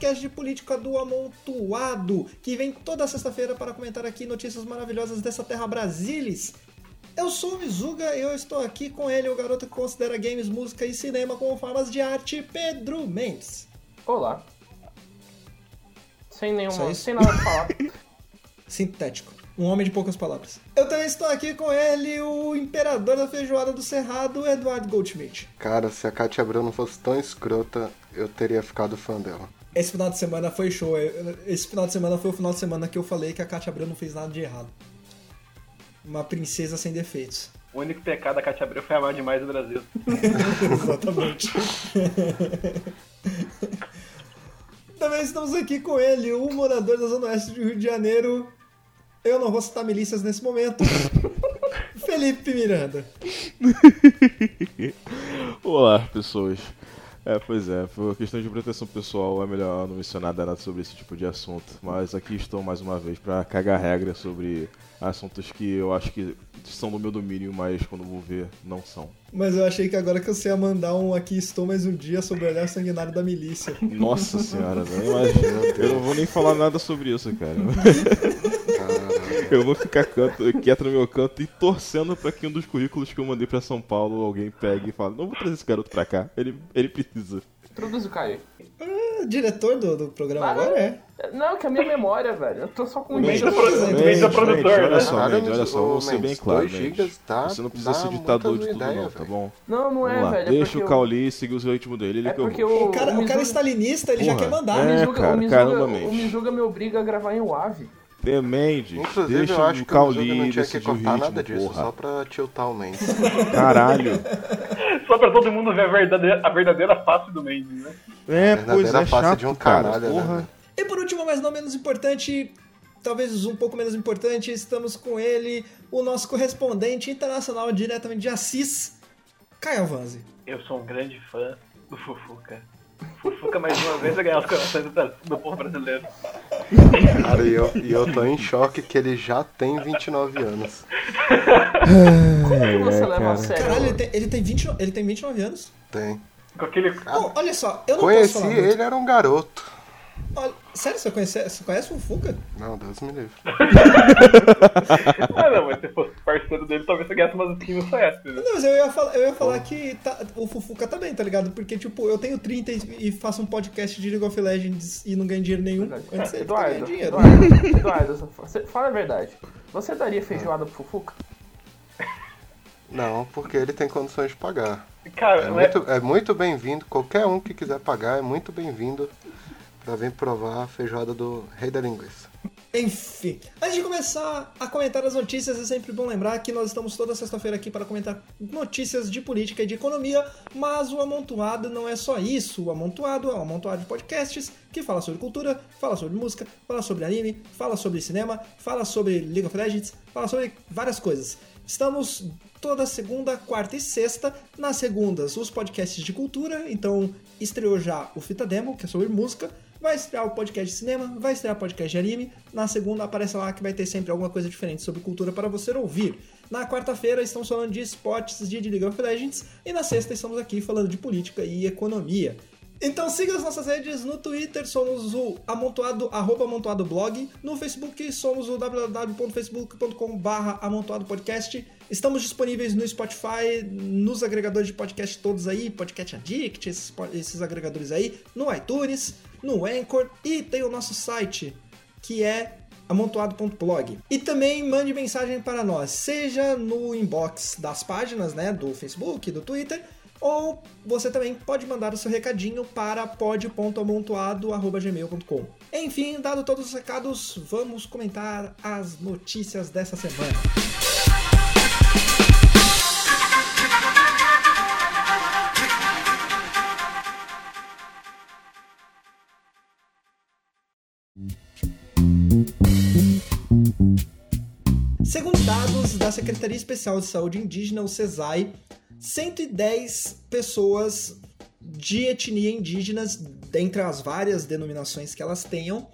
podcast de política do Amontoado, que vem toda sexta-feira para comentar aqui notícias maravilhosas dessa terra brasilis. Eu sou o Mizuga e eu estou aqui com ele, o garoto que considera games, música e cinema como formas de arte, Pedro Mendes. Olá. Sem Só nenhuma. isso? Sem nada pra falar. Sintético. Um homem de poucas palavras. Eu também estou aqui com ele, o imperador da feijoada do Cerrado, Eduardo Goldschmidt. Cara, se a Katia Abreu não fosse tão escrota, eu teria ficado fã dela. Esse final de semana foi show. Esse final de semana foi o final de semana que eu falei que a Katia Abreu não fez nada de errado. Uma princesa sem defeitos. O único pecado da Katia Abreu foi amar demais o Brasil. Exatamente. Também estamos aqui com ele, o morador da Zona Oeste do Rio de Janeiro. Eu não vou citar milícias nesse momento. Felipe Miranda. Olá, pessoas. É, pois é, por questão de proteção pessoal é melhor não mencionar nada sobre esse tipo de assunto. Mas aqui estou mais uma vez para cagar regra sobre assuntos que eu acho que são do meu domínio, mas quando vou ver, não são. Mas eu achei que agora que você ia mandar um aqui estou mais um dia sobre o olhar sanguinário da milícia. Nossa senhora, não imagina. Eu não vou nem falar nada sobre isso, cara. Eu vou ficar canto, quieto no meu canto e torcendo para que um dos currículos que eu mandei para São Paulo alguém pegue e fale: Não vou trazer esse garoto pra cá, ele, ele precisa. Introduz o Caio. Ah, diretor do, do programa Ah, agora é. Não, que é a minha memória, velho. Eu tô só com um Mendes é produtor. Mendes, Mendes é produtor, olha né? só, Caralho, Mendes, olha só, vou ser bem claro, gigas tá- Você não precisa ser ditador de tudo ideia, não, tá bom? Não, não é, velho. é deixa porque o Cauli seguir o ritmo dele, ele É que eu porque vou. o. O cara, o cara Mizuga- stalinista, ele já Porra, quer mandar. O é, Mizuga, cara, o Mizuga, caramba, o. Mizuga me obriga a gravar em WAV. É, Mendes, Inclusive, deixa eu acho o que o não tinha que cortar ritmo, nada disso, porra. só pra tiltar o Mendes. Caralho. Só pra todo mundo ver a verdadeira, a verdadeira face do Mendes, né? É, Verdadeira pois é, face chato, de um cara, canalha, né, porra. velho? E por último, mas não menos importante, talvez um pouco menos importante, estamos com ele, o nosso correspondente internacional diretamente de Assis, Caio Vanzi. Eu sou um grande fã do Fufuca. Fufuca mais uma vez vai ganhar os corações do, povo brasileiro. Cara, e eu, e eu tô em choque que ele já tem 29 anos. Como que você é, leva a sério? Caralho, ele tem, ele tem, 20, no- ele tem 29 anos? Tem. Com aquele. Pô, olha só, eu não Conheci posso falar muito. ele, era um garoto. Olha, sério, você conhece, você conhece o Fuca? Não, Deus me livre. Ah, não, mas se fosse parceiro dele, talvez você ganhasse umas skins no CS, né? Não, mas eu ia falar, eu ia falar que tá- o Fufuca tá bem, tá ligado? Porque, tipo, eu tenho 30 e, e faço um podcast de League of Legends e não ganho dinheiro nenhum. Antes tá Eduardo, ganhando dinheiro. Eduardo, Eduardo, você- fala a verdade. Você daria feijoada pro Fufuca? Não, porque ele tem condições de pagar. Cara, É não é- muito, é muito bem-vindo, qualquer um que quiser pagar é muito bem-vindo vir provar a feijoada do Rei da Linguiça. Enfim, antes de começar a comentar as notícias, é sempre bom lembrar que nós estamos toda sexta-feira aqui para comentar notícias de política e de economia, mas o Amontoado não é só isso. O Amontoado é um amontoado de podcasts que fala sobre cultura, fala sobre música, fala sobre anime, fala sobre cinema, fala sobre League of Legends, fala sobre várias coisas. Estamos toda segunda, quarta e sexta. Nas segundas, os podcasts de cultura. Então, estreou já o Fita Demo, que é sobre música. Vai estrear o podcast de cinema, vai estrear o podcast de anime. Na segunda, aparece lá que vai ter sempre alguma coisa diferente sobre cultura para você ouvir. Na quarta-feira, estamos falando de esportes de League of Legends. E na sexta, estamos aqui falando de política e economia. Então siga as nossas redes no Twitter, somos o amontoado, arroba amontoado blog. No Facebook, somos o www.facebook.com amontoado podcast. Estamos disponíveis no Spotify, nos agregadores de podcast todos aí, Podcast Addict, esses, esses agregadores aí, no iTunes, no Anchor e tem o nosso site, que é amontoado.blog. E também mande mensagem para nós, seja no inbox das páginas, né, do Facebook, do Twitter, ou você também pode mandar o seu recadinho para pod.amontoado.gmail.com. Enfim, dado todos os recados, vamos comentar as notícias dessa semana. Dados da Secretaria Especial de Saúde Indígena, o CESAI, 110 pessoas de etnia indígenas, dentre as várias denominações que elas tenham,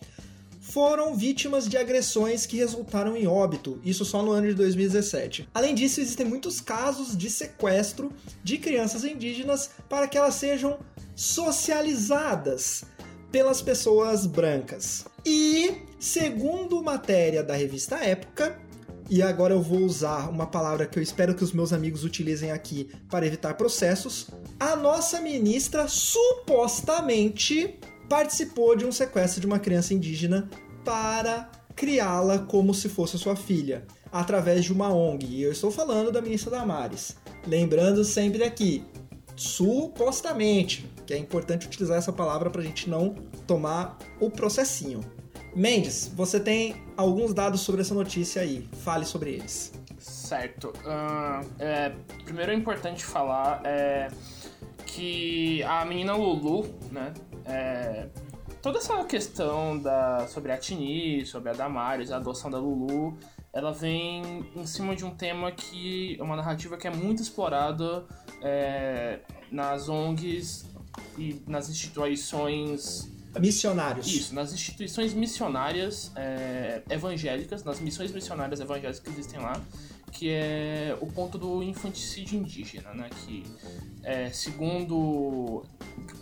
foram vítimas de agressões que resultaram em óbito, isso só no ano de 2017. Além disso, existem muitos casos de sequestro de crianças indígenas para que elas sejam socializadas pelas pessoas brancas. E, segundo matéria da revista Época, e agora eu vou usar uma palavra que eu espero que os meus amigos utilizem aqui para evitar processos, a nossa ministra supostamente participou de um sequestro de uma criança indígena para criá-la como se fosse sua filha, através de uma ONG. E eu estou falando da ministra Damares. Lembrando sempre aqui, supostamente, que é importante utilizar essa palavra para a gente não tomar o processinho. Mendes, você tem alguns dados sobre essa notícia aí. Fale sobre eles. Certo. Uh, é, primeiro é importante falar é, que a menina Lulu, né? É, toda essa questão da, sobre a Tini, sobre a Damares, a adoção da Lulu, ela vem em cima de um tema que é uma narrativa que é muito explorada é, nas ONGs e nas instituições missionários. Isso, nas instituições missionárias é, evangélicas, nas missões missionárias evangélicas que existem lá, que é o ponto do infanticídio indígena, né? Que, é, segundo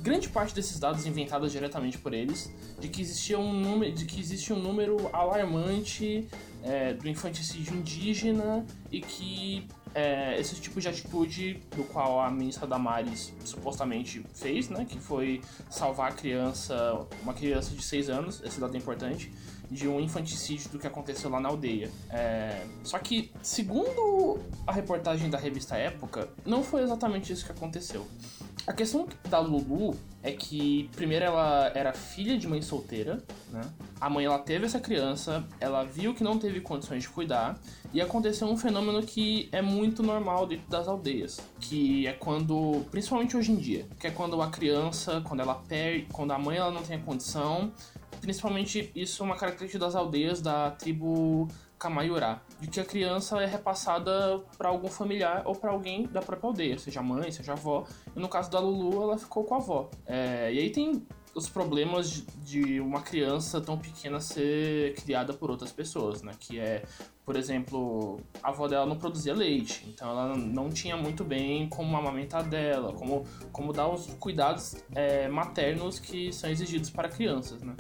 grande parte desses dados inventados diretamente por eles, de que existia um número, de que existe um número alarmante é, do infanticídio indígena e que é, esse tipo de atitude do qual a ministra Damares supostamente fez, né, que foi salvar a criança, uma criança de 6 anos, esse dado é importante, de um infanticídio do que aconteceu lá na aldeia. É... Só que, segundo a reportagem da revista Época, não foi exatamente isso que aconteceu. A questão da Lulu é que, primeiro, ela era filha de mãe solteira, né? A mãe, ela teve essa criança, ela viu que não teve condições de cuidar, e aconteceu um fenômeno que é muito normal dentro das aldeias, que é quando, principalmente hoje em dia, que é quando a criança, quando ela perde, quando a mãe ela não tem a condição, principalmente isso é uma característica das aldeias da tribo Kamaiurá, de que a criança é repassada para algum familiar ou para alguém da própria aldeia, seja mãe, seja avó. E no caso da Lulu, ela ficou com a avó. É, e aí tem os problemas de uma criança tão pequena ser criada por outras pessoas, né? Que é por exemplo, a avó dela não produzia leite, então ela não tinha muito bem como amamentar dela, como, como dar os cuidados é, maternos que são exigidos para crianças, né?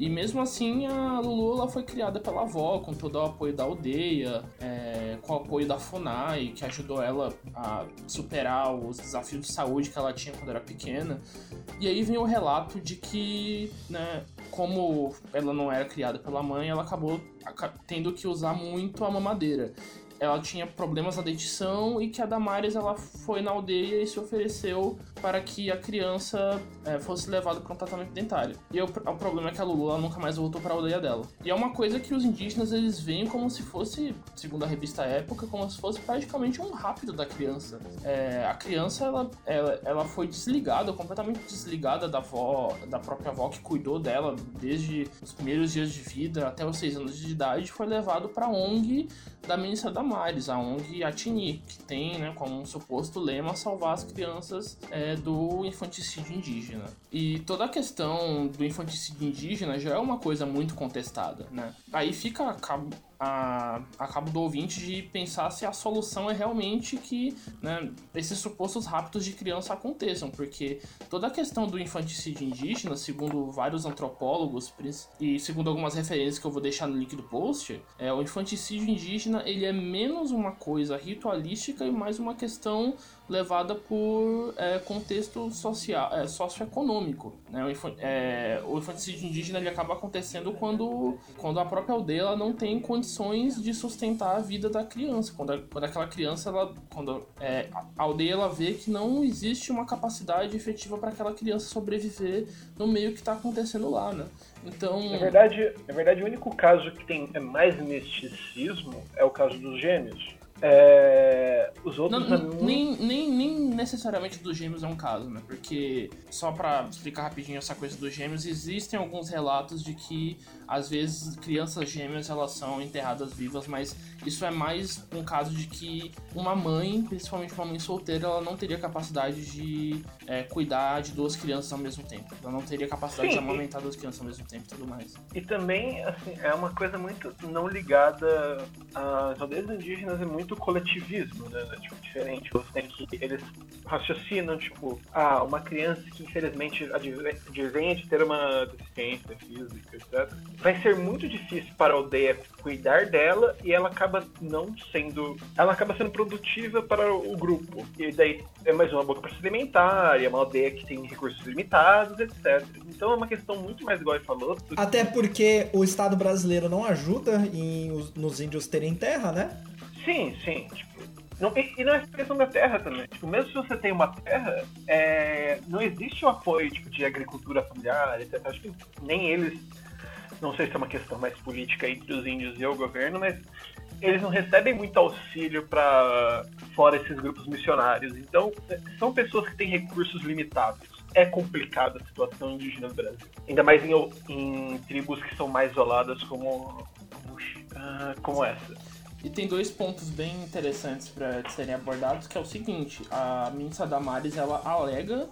E mesmo assim, a Lulu ela foi criada pela avó, com todo o apoio da aldeia, é, com o apoio da FUNAI, que ajudou ela a superar os desafios de saúde que ela tinha quando era pequena. E aí vem o relato de que, né, como ela não era criada pela mãe, ela acabou tendo que usar muito a mamadeira ela tinha problemas na dentição e que a Damares ela foi na aldeia e se ofereceu para que a criança é, fosse levada para um tratamento dentário. E o, o, problema é que a Lulu nunca mais voltou para a aldeia dela. E é uma coisa que os indígenas eles veem como se fosse, segundo a revista Época, como se fosse praticamente um rápido da criança. É, a criança ela, ela, ela foi desligada, completamente desligada da avó, da própria avó que cuidou dela desde os primeiros dias de vida até os seis anos de idade, foi levado para a ONG da ministra Damares, a ONG Atini, que tem né, como um suposto lema salvar as crianças é, do infanticídio indígena. E toda a questão do infanticídio indígena já é uma coisa muito contestada, né? Aí fica a cabo, a, a cabo do ouvinte de pensar se a solução é realmente que né, esses supostos raptos de criança aconteçam, porque toda a questão do infanticídio indígena, segundo vários antropólogos e segundo algumas referências que eu vou deixar no link do post, é, o infanticídio indígena ele é menos uma coisa ritualística e mais uma questão levada por é, contexto social, é, socioeconômico. Né? O, é, o infanticídio indígena ele acaba acontecendo quando, quando a própria aldeia não tem condições de sustentar a vida da criança. Quando, a, quando aquela criança, ela, quando é, a aldeia ela vê que não existe uma capacidade efetiva para aquela criança sobreviver no meio que está acontecendo lá, né? Então... Na verdade, na verdade, o único caso que tem mais misticismo é o caso dos gêmeos É, os outros. Não, nem, nem, nem necessariamente dos gêmeos é um caso, né? Porque, só pra explicar rapidinho essa coisa dos gêmeos, existem alguns relatos de que, às vezes, crianças gêmeas elas são enterradas vivas, mas isso é mais um caso de que uma mãe, principalmente uma mãe solteira, ela não teria capacidade de é, cuidar de duas crianças ao mesmo tempo. Ela não teria capacidade Sim, de amamentar duas crianças ao mesmo tempo e tudo mais. E também, assim, é uma coisa muito não ligada às aldeias indígenas, é muito coletivismo, né? É, Tipo, diferente. Você tem que. Eles raciocinam, tipo, ah, uma criança que infelizmente advém de ter uma deficiência física, etc. Vai ser muito difícil para a aldeia cuidar dela e ela acaba não sendo. Ela acaba sendo produtiva para o grupo. E daí é mais uma boca para se alimentar, e é uma aldeia que tem recursos limitados, etc. Então é uma questão muito mais igual ele falou. Até porque o Estado brasileiro não ajuda em os- nos índios terem terra, né? Sim, sim. Tipo, não, e, e não é questão da terra também. Tipo, mesmo se você tem uma terra, é, não existe o apoio tipo, de agricultura familiar, etc. Acho que nem eles. Não sei se é uma questão mais política entre os índios e o governo, mas eles não recebem muito auxílio para fora esses grupos missionários. Então, é, são pessoas que têm recursos limitados. É complicada a situação indígena no Brasil. Ainda mais em, em tribos que são mais isoladas como, como, ah, como essa. E tem dois pontos bem interessantes para serem abordados, que é o seguinte, a Minsa Damares, ela alega,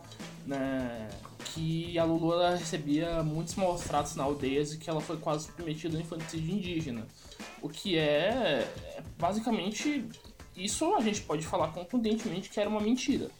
né, que a Lulu ela recebia muitos maus tratos na aldeias e que ela foi quase submetida ao infanticídio indígena. O que é, é, basicamente, isso a gente pode falar contundentemente que era uma mentira.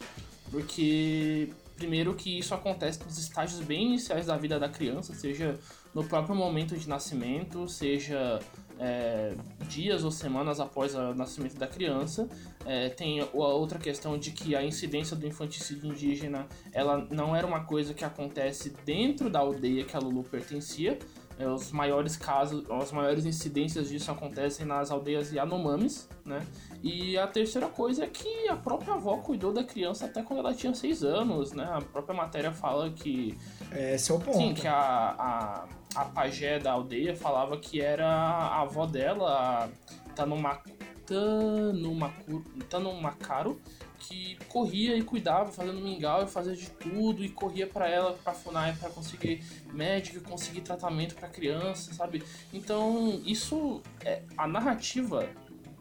Porque, primeiro, que isso acontece nos estágios bem iniciais da vida da criança, seja no próprio momento de nascimento, seja é, dias ou semanas após o nascimento da criança. É, tem a outra questão de que a incidência do infanticídio indígena ela não era uma coisa que acontece dentro da aldeia que a Lulu pertencia. É, os maiores casos, as maiores incidências disso acontecem nas aldeias Yanomamis, né? E a terceira coisa é que a própria avó cuidou da criança até quando ela tinha seis anos, né? A própria matéria fala que Esse é o ponto. Sim, que a, a, a pajé da aldeia falava que era a avó dela, a Tanuma, Tanumacu- Tanumacaro, que corria e cuidava, fazendo mingau e fazia de tudo, e corria pra ela, pra FUNAI, pra conseguir médico conseguir tratamento pra criança, sabe? Então, isso, é, a narrativa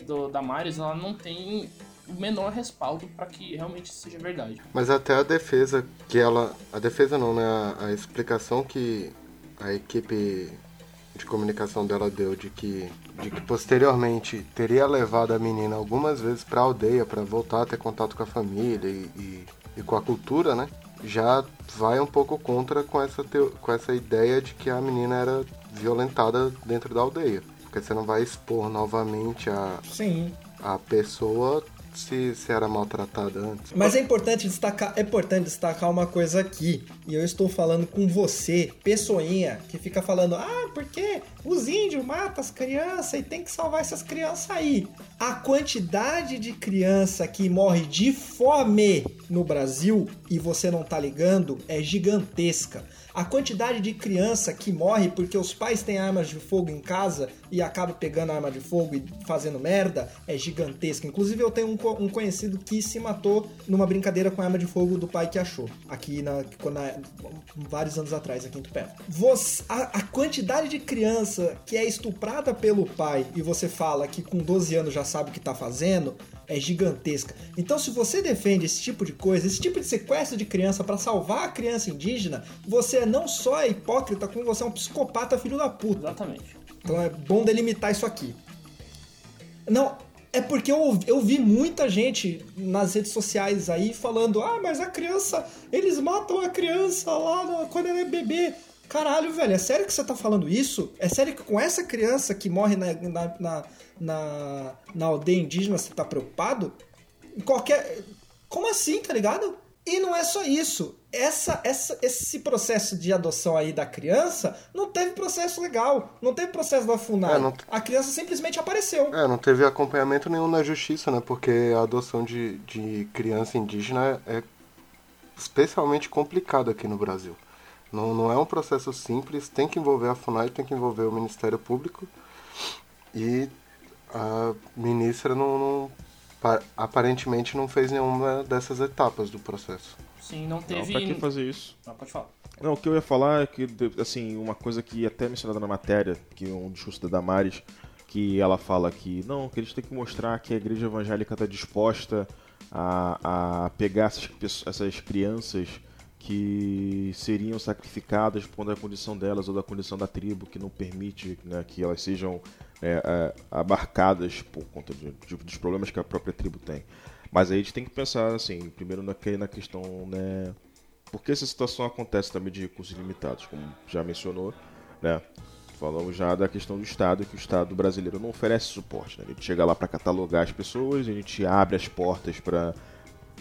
do, da Maris, ela não tem o menor respaldo pra que realmente seja verdade. Mas até a defesa que ela. A defesa não, né? A, a explicação que a equipe de comunicação dela deu de que, de que posteriormente teria levado a menina algumas vezes pra aldeia para voltar a ter contato com a família e, e, e com a cultura, né? Já vai um pouco contra com essa, teo- com essa ideia de que a menina era violentada dentro da aldeia. Porque você não vai expor novamente a, Sim. a pessoa se, se era maltratada antes. Mas é importante destacar, é importante destacar uma coisa aqui. E eu estou falando com você, pessoinha, que fica falando: "Ah, porque os índios matam as crianças e tem que salvar essas crianças aí". A quantidade de criança que morre de fome no Brasil e você não tá ligando é gigantesca. A quantidade de criança que morre porque os pais têm armas de fogo em casa e acaba pegando arma de fogo e fazendo merda é gigantesca. Inclusive, eu tenho um, co- um conhecido que se matou numa brincadeira com arma de fogo do pai que achou, aqui na, vários anos atrás, aqui em Tupé. Você, a, a quantidade de criança que é estuprada pelo pai e você fala que com 12 anos já sabe o que tá fazendo é gigantesca. Então, se você defende esse tipo de coisa, esse tipo de sequestro de criança pra salvar a criança indígena, você não só é hipócrita, como você é um psicopata filho da puta. Exatamente. Então é bom delimitar isso aqui. Não, é porque eu, eu vi muita gente nas redes sociais aí falando: ah, mas a criança, eles matam a criança lá quando ela é bebê. Caralho, velho, é sério que você tá falando isso? É sério que com essa criança que morre na, na, na, na, na aldeia indígena você tá preocupado? Qualquer. Como assim, tá ligado? E não é só isso. Essa, essa, esse processo de adoção aí da criança não teve processo legal. Não teve processo da FUNAI. É, não- A criança simplesmente apareceu. É, não teve acompanhamento nenhum na justiça, né? Porque a adoção de, de criança indígena é especialmente complicada aqui no Brasil. Não, não é um processo simples, tem que envolver a FUNAI, tem que envolver o Ministério Público. E a ministra não, não pa- aparentemente não fez nenhuma dessas etapas do processo. Sim, não Não, teve. pra que fazer isso? Não, pode falar. Não, o que eu ia falar é que, assim, uma coisa que até é mencionada na matéria, que é um discurso da Damares, que ela fala que, não, que eles têm que mostrar que a igreja evangélica está disposta a, a pegar essas, essas crianças que seriam sacrificadas por conta da condição delas ou da condição da tribo, que não permite né, que elas sejam é, é, abarcadas por conta de, de- dos problemas que a própria tribo tem. Mas aí a gente tem que pensar, assim, primeiro na, na questão, né, por que essa situação acontece também de recursos limitados, como já mencionou, né? Falamos já da questão do Estado, que o Estado brasileiro não oferece suporte. Né? A gente chega lá para catalogar as pessoas, a gente abre as portas para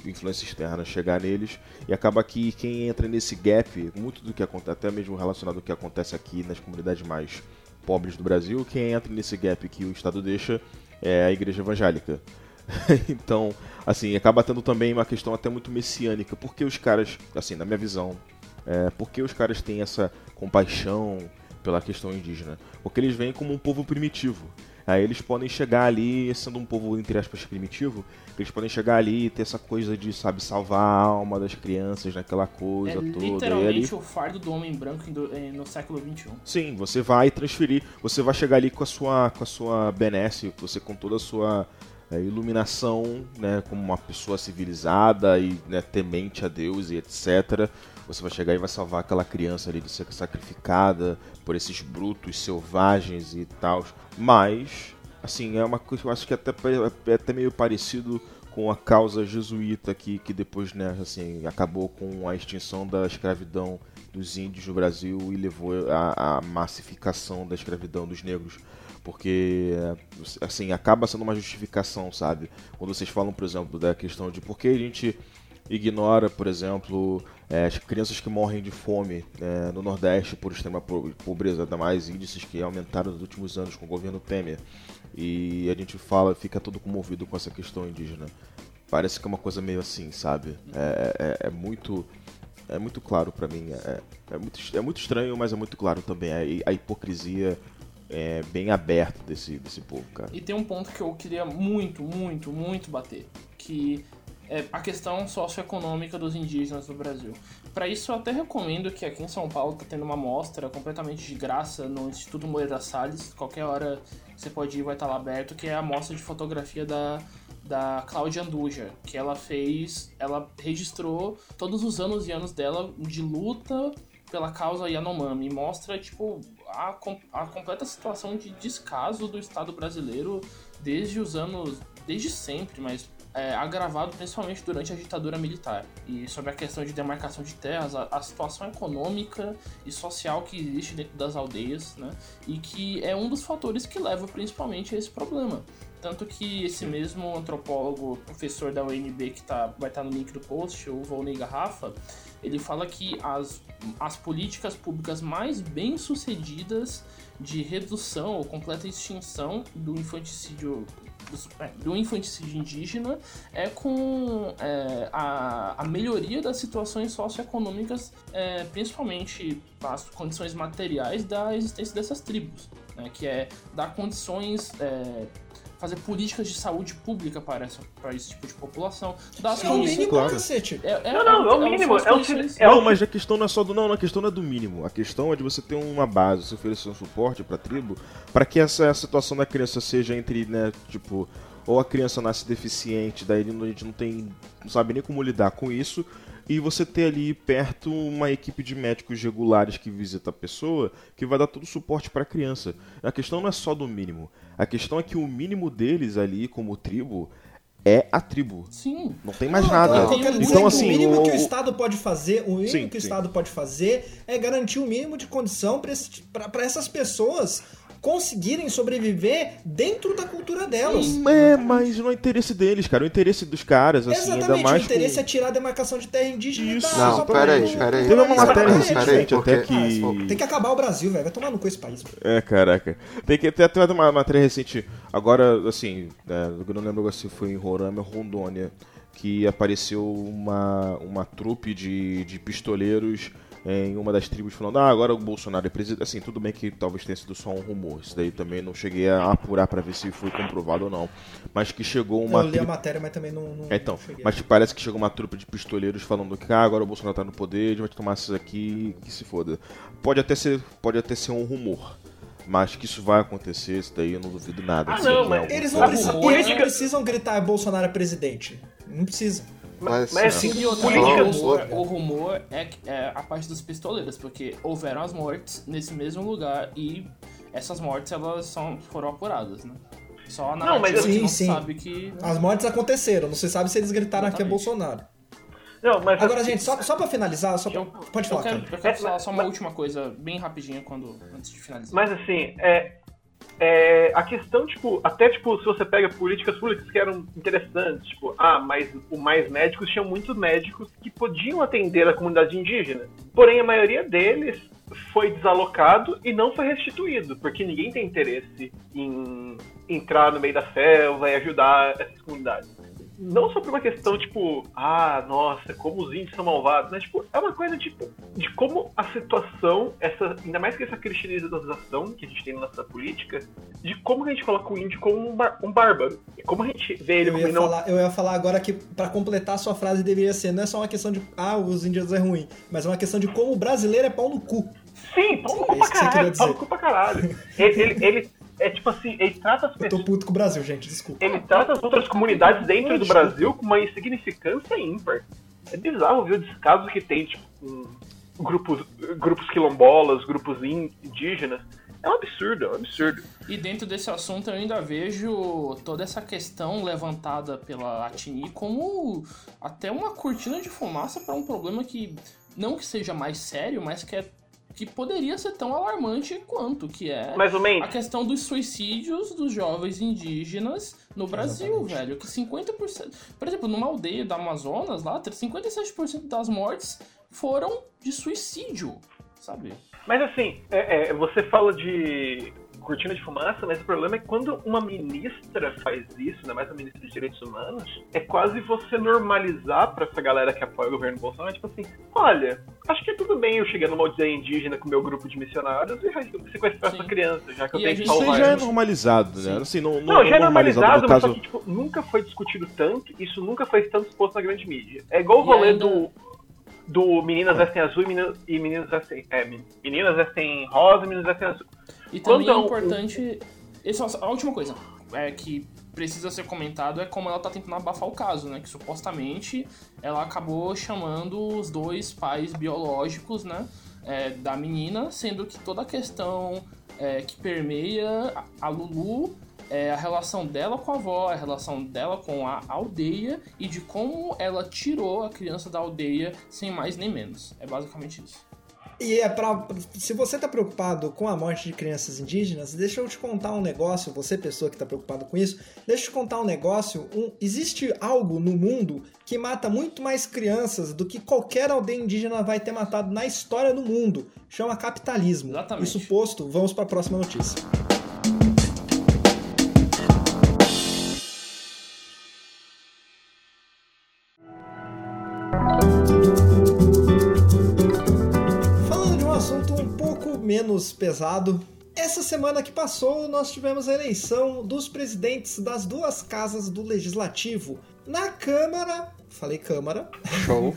influência externa chegar neles e acaba que quem entra nesse gap, muito do que acontece, até mesmo relacionado ao que acontece aqui nas comunidades mais pobres do Brasil, quem entra nesse gap que o Estado deixa é a igreja evangélica. então, assim, acaba tendo também uma questão até muito messiânica, porque os caras, assim, na minha visão, é, porque os caras têm essa compaixão pela questão indígena? Porque eles vêm como um povo primitivo. Aí eles podem chegar ali, sendo um povo, entre aspas, primitivo, eles podem chegar ali e ter essa coisa de, sabe, salvar a alma das crianças naquela coisa É toda. E ali, literalmente o fardo do homem branco eh, no século XXI. Sim, você vai transferir, você vai chegar ali com a sua, com a sua benesse, você com toda a sua é, iluminação, né, como uma pessoa civilizada e né, temente a Deus e etc. Você vai chegar e vai salvar aquela criança ali de ser sacrificada por esses brutos selvagens e tal. Mas, assim, é uma coisa que eu acho que é até, é até meio parecido com a causa jesuíta que, que depois, né, assim, acabou com a extinção da escravidão dos índios no Brasil e levou à, massificação da escravidão dos negros. Porque, assim, acaba sendo uma justificação, sabe? Quando vocês falam, por exemplo, da questão de por que a gente ignora, por exemplo, é, as crianças que morrem de fome é, no Nordeste por extrema po- pobreza, ainda mais índices que aumentaram nos últimos anos com o governo Temer. E a gente fala, fica todo comovido com essa questão indígena. Parece que é uma coisa meio assim, sabe? É, é- é muito é muito claro pra mim. É, é, muito, é muito estranho, mas é muito claro também. A, a hipocrisia é bem aberta desse, desse povo, cara. E tem um ponto que eu queria muito, muito, muito bater, que é a questão socioeconômica dos indígenas no Brasil. Para isso, eu até recomendo que aqui em São Paulo tá tendo uma mostra completamente de graça no Instituto Moreira Salles. Qualquer hora você pode ir, vai estar lá aberto, que é a mostra de fotografia da da Cláudia Anduja, que ela fez, ela registrou todos os anos e anos dela de luta pela causa Yanomami. Mostra, tipo, a, a completa situação de descaso do Estado brasileiro desde os anos, desde sempre, mas é, agravado principalmente durante a ditadura militar. E sobre a questão de demarcação de terras, a, a situação econômica e social que existe dentro das aldeias, né? E que é um dos fatores que leva principalmente a esse problema. Tanto que esse mesmo antropólogo, professor da UNB, que tá, vai estar no link do post, o Volney Garrafa, ele fala que as, as políticas públicas mais bem sucedidas de redução ou completa extinção do infanticídio é, do infanticídio indígena é com é, a, a melhoria das situações socioeconômicas, é, principalmente as condições materiais da existência dessas tribos, né, que é dar condições é, fazer políticas de saúde pública para, essa, para esse tipo de população. Dar É o mínimo, claro. cacete. É, é- Não, não, é o é- mínimo, é o É não, mas a questão não é só do. Não, a questão não é do mínimo. A questão é de você ter uma base, você oferecer um suporte pra tribo, para que essa situação da criança seja entre, né, tipo, ou a criança nasce deficiente, daí a gente não tem. não sabe nem como lidar com isso. E você ter ali perto uma equipe de médicos regulares que visita a pessoa, que vai dar todo o suporte para a criança. A questão não é só do mínimo. A questão é que o mínimo deles ali, como tribo, é a tribo. Sim. Não tem mais Não, nada. então, dizer Então, assim, o mínimo o- que o o- Estado pode fazer, o mínimo Sim, que o sim. Estado pode fazer é garantir o mínimo de condição para essas pessoas conseguirem sobreviver dentro da cultura delas. É, mas não é interesse deles, cara. O interesse dos caras, assim, ainda Exatamente, mais o interesse com... é tirar a demarcação de terra indígena Isso. Não, só pra- peraí, peraí. Teve uma matéria porque- até que... Tem que acabar o Brasil, velho. Vai tomar no cu esse país. É, caraca. Tem que ter até uma matéria recente. Agora, assim, é, eu não lembro se foi em Roraima ou Rondônia, que apareceu uma, uma trupe de, de pistoleiros em uma das tribos falando, ah, agora o Bolsonaro é presidente. Assim, tudo bem que talvez tenha sido só um rumor. Isso daí também não cheguei a apurar para ver se foi comprovado ou não. Mas que chegou uma. Eu li a matéria, mas também não. não é, então, não mas parece que chegou uma trupe de pistoleiros falando que ah, agora o Bolsonaro tá no poder, a gente vai tomar isso aqui que se foda. Pode até ser, pode até ser um rumor. Mas que isso vai acontecer, isso daí eu não duvido nada. Ah, não, mas eles não, precisam, eles não precisam gritar Bolsonaro é presidente. Não precisa. Mas, mas assim, e outra, política... o rumor, o rumor é, é, a parte dos pistoleiros, porque houveram as mortes nesse mesmo lugar e essas mortes elas são, foram apuradas, né? Só na não, mas sim, não sim. sabe que. As mortes aconteceram, não se sabe se eles gritaram aqui é Bolsonaro. Não, mas Agora, gente, só, só pra finalizar, só pra... Eu, pode falar, eu quero, cara. eu quero É, falar só uma mas- última coisa, bem rapidinho, quando, antes de finalizar. Mas assim, é, é, a questão, tipo, até tipo, se você pega políticas públicas que eram interessantes, tipo, ah, mas o mais médicos tinham muitos médicos que podiam atender a comunidade indígena. Porém, a maioria deles foi desalocado e não foi restituído, porque ninguém tem interesse em entrar no meio da selva e ajudar essas comunidades. Não só por uma questão, tipo, ah, nossa, como os índios são malvados, né? Tipo, é uma coisa, tipo, de como a situação, essa, ainda mais que essa cristianização que a gente tem na nossa política, de como a gente coloca o índio como um, bar- um bárbaro. E como a gente vê ele Eu como ia, não falar, eu ia falar agora que, pra completar a sua frase, deveria ser: não é só uma questão de, ah, os índios é ruim, mas é uma questão de como o brasileiro é pau no cu. Sim, pau no É cu isso pra caralho, pau no cu pra caralho. Ele, ele, ele- é tipo assim, ele trata as Eu tô pessoas. puto com o Brasil, gente, desculpa. Ele trata as outras comunidades dentro do Desculpa. Brasil com uma insignificância ímpar. É bizarro ver o descaso que tem, tipo, com grupos, grupos quilombolas, grupos in- indígenas. É um absurdo, é um absurdo. E dentro desse assunto eu ainda vejo toda essa questão levantada pela Atini como até uma cortina de fumaça para um problema que não que seja mais sério, mas que é que poderia ser tão alarmante quanto, que é Mais ou a menos. questão dos suicídios dos jovens indígenas no Brasil, Exatamente. velho. Que 50%. Por exemplo, numa aldeia do Amazonas, lá, 57% das mortes foram de suicídio, sabe? Mas assim, é- é, você fala de cortina de fumaça, mas o problema é que quando uma ministra faz isso, ainda mais uma ministra de direitos humanos, é quase você normalizar pra essa galera que apoia o governo Bolsonaro, tipo assim, olha, acho que é tudo bem eu chegar numa aldeia indígena com meu grupo de missionários e sequestrar Sim. essa criança, já que eu E a tenho que gente- Isso aí salvar já é normalizado, né? Sim. Assim, não, Não, já é normalizado, no mas caso... só que tipo, nunca foi discutido tanto, isso nunca foi tanto exposto na grande mídia. É igual o rolê ainda- do, do Meninas Vestem Azul e Meninas, e meninas Vestem. É, men- Meninas Vestem Rosa e Meninas Vestem Azul. E também Quando é o- importante. Essa, a última coisa é que precisa ser comentado é como ela tá tentando abafar o caso, né? Que supostamente ela acabou chamando os dois pais biológicos, né? é, da menina, sendo que toda a questão é, que permeia a- a Lulu é a relação dela com a avó, a relação dela com a aldeia e de como ela tirou a criança da aldeia sem mais nem menos. É basicamente isso. E é pra. Se você tá preocupado com a morte de crianças indígenas, deixa eu te contar um negócio, você, pessoa que tá preocupado com isso, deixa eu te contar um negócio. Um, existe algo no mundo que mata muito mais crianças do que qualquer aldeia indígena vai ter matado na história do mundo. Chama capitalismo. Exatamente. Isso posto, vamos pra próxima notícia. Menos pesado, essa semana que passou nós tivemos a eleição dos presidentes das duas casas do Legislativo. Na Câmara, falei Câmara, Show.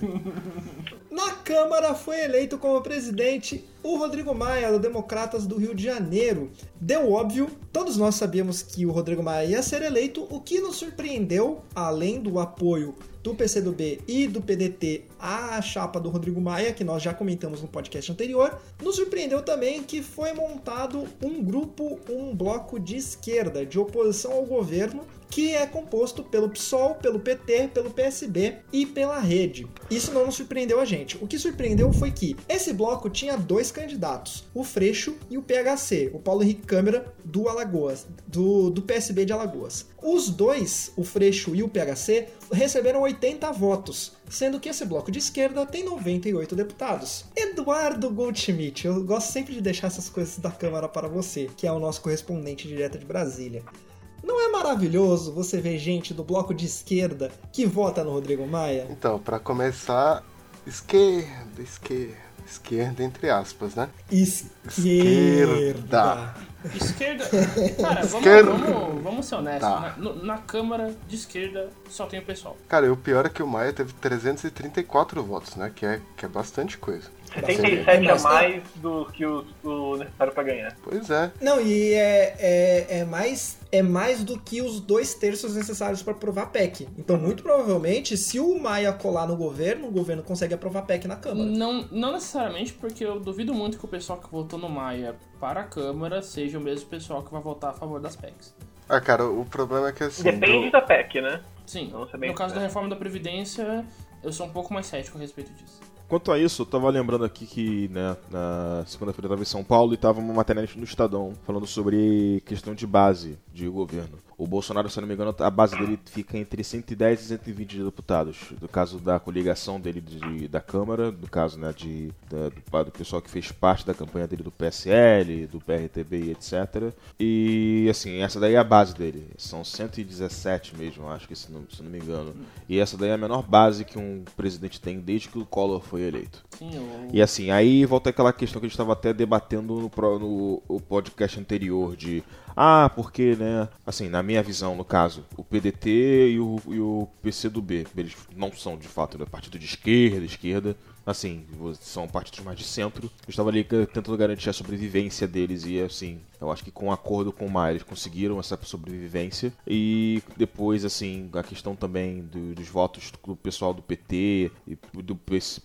na Câmara foi eleito como presidente o Rodrigo Maia, do Democratas do Rio de Janeiro. Deu óbvio, todos nós sabíamos que o Rodrigo Maia ia ser eleito. O que nos surpreendeu, além do apoio do PCdoB e do PDT à chapa do Rodrigo Maia, que nós já comentamos no podcast anterior, nos surpreendeu também que foi montado um grupo, um bloco de esquerda, de oposição ao governo, que é composto pelo PSOL, pelo PT, pelo PSB e pela Rede. Isso não nos surpreendeu a gente. O que surpreendeu foi que esse bloco tinha dois candidatos, o Freixo e o PHC, o Paulo Henrique Câmara do Alagoas, do, do PSB de Alagoas. Os dois, o Freixo e o PHC, receberam 80 votos, sendo que esse bloco de esquerda tem 98 deputados. Eduardo Goldschmidt, eu gosto sempre de deixar essas coisas da Câmara para você, que é o nosso correspondente direto de Brasília. Não é maravilhoso você ver gente do bloco de esquerda que vota no Rodrigo Maia? Então, pra começar, esquerda, esquerda. Esquerda, entre aspas, né? Esquerda. Esquerda. Cara, vamos, Esquerda. vamos, vamos ser honestos. Tá. Na, no- na Câmara de esquerda só tem o pessoal. Cara, e o pior é que o Maia teve 334 votos, né? Que é, que é bastante coisa. 77 É a mais, mais do que o, o necessário pra ganhar. Pois é. Não, e é, é, é, mais, é mais do que os dois terços necessários para aprovar a PEC. Então, muito provavelmente, se o Maia colar no governo, o governo consegue aprovar a PEC na Câmara. Não, não necessariamente, porque eu duvido muito que o pessoal que votou no Maia para a Câmara seja o mesmo pessoal que vai votar a favor das PECs. Ah, cara, o problema é que assim. Depende do- da PEC, né? Sim, no caso da reforma da Previdência, eu sou um pouco mais cético a respeito disso. Quanto a isso, eu tava lembrando aqui que, né, na segunda-feira eu tava em São Paulo e tava uma matéria no Estadão falando sobre questão de base de governo. O Bolsonaro, se não me engano, a base dele fica entre 110 e 120 deputados. No caso da coligação dele de- da Câmara, no caso, né, de, da- do, pessoal que fez parte da campanha dele do PSL, do PRTB e etc. E, assim, essa daí é a base dele. São 117 mesmo, acho que se não, se não me engano. E essa daí é a menor base que um presidente tem desde que o Collor foi eleito. Sim, eu... E assim, aí volta aquela questão que a gente estava até debatendo no, no o podcast anterior de ah, porque, né, assim, na minha visão, no caso, o PDT e o, e o PCdoB, eles não são de fato né, partido de esquerda, esquerda, assim, são partidos mais de centro. Eu estava ali tentando garantir a sobrevivência deles e assim, eu acho que com um acordo com o Maia eles conseguiram essa sobrevivência. E depois, assim, a questão também do- dos votos do pessoal do PT e do, PS,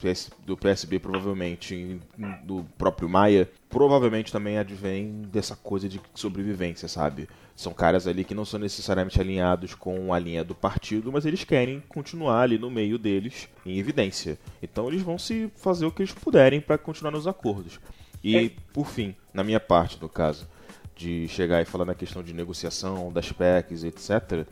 do PSB, provavelmente, do próprio Maia, provavelmente também advém dessa coisa de sobrevivência, sabe? São caras ali que não são necessariamente alinhados com a linha do partido, mas eles querem continuar ali no meio deles, em evidência. Então eles vão se fazer o que eles puderem para continuar nos acordos. E, por fim, na minha parte, no caso, de chegar e falar na questão de negociação, das PECs, etc.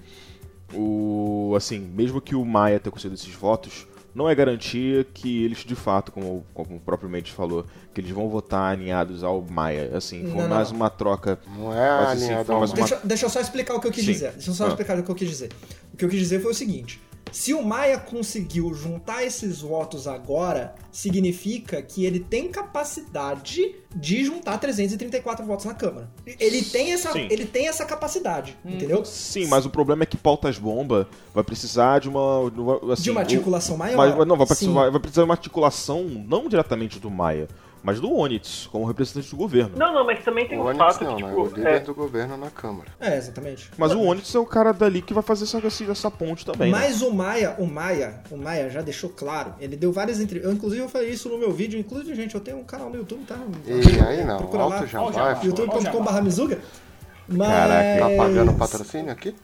O, assim, mesmo que o Maia tenha conseguido esses votos, não é garantia que eles, de fato, como, como o próprio Mendes falou, que eles vão votar alinhados ao Maia. Assim, foi Não, mais não. uma troca. Não é Mas, assim, alinhado foi ao mais uma- Deixa, deixa eu só explicar o que eu quis Sim. dizer. Deixa eu só Ah. explicar o que eu quis dizer. O que eu quis dizer foi o seguinte: se o Maia conseguiu juntar esses votos agora, significa que ele tem capacidade de juntar 334 votos na Câmara. Ele tem essa, Sim. ele tem essa capacidade, entendeu? Sim, mas o problema é que pautas bomba vai precisar de uma. de uma- assim, de uma o- articulação maior. Mas, não, vai precisar, vai precisar de uma articulação não diretamente do Maia, mas do Onix, como representante do governo. Não, não, mas também tem O um Onyx fato não, que, né? tipo, O líder é, do governo na Câmara. É, exatamente. Mas o Onix é o cara dali que vai fazer essa, essa, essa ponte também. né? Mas o Maia, o Maia, o Maia já deixou claro. Ele deu várias entrevistas. Inclusive, eu falei isso no meu vídeo. Inclusive, gente, eu tenho um canal no YouTube, tá? E aí não, Procura lá. alto jabá. Youtube.com.br Mizuga. Mas... Caraca. Tá pagando patrocínio aqui?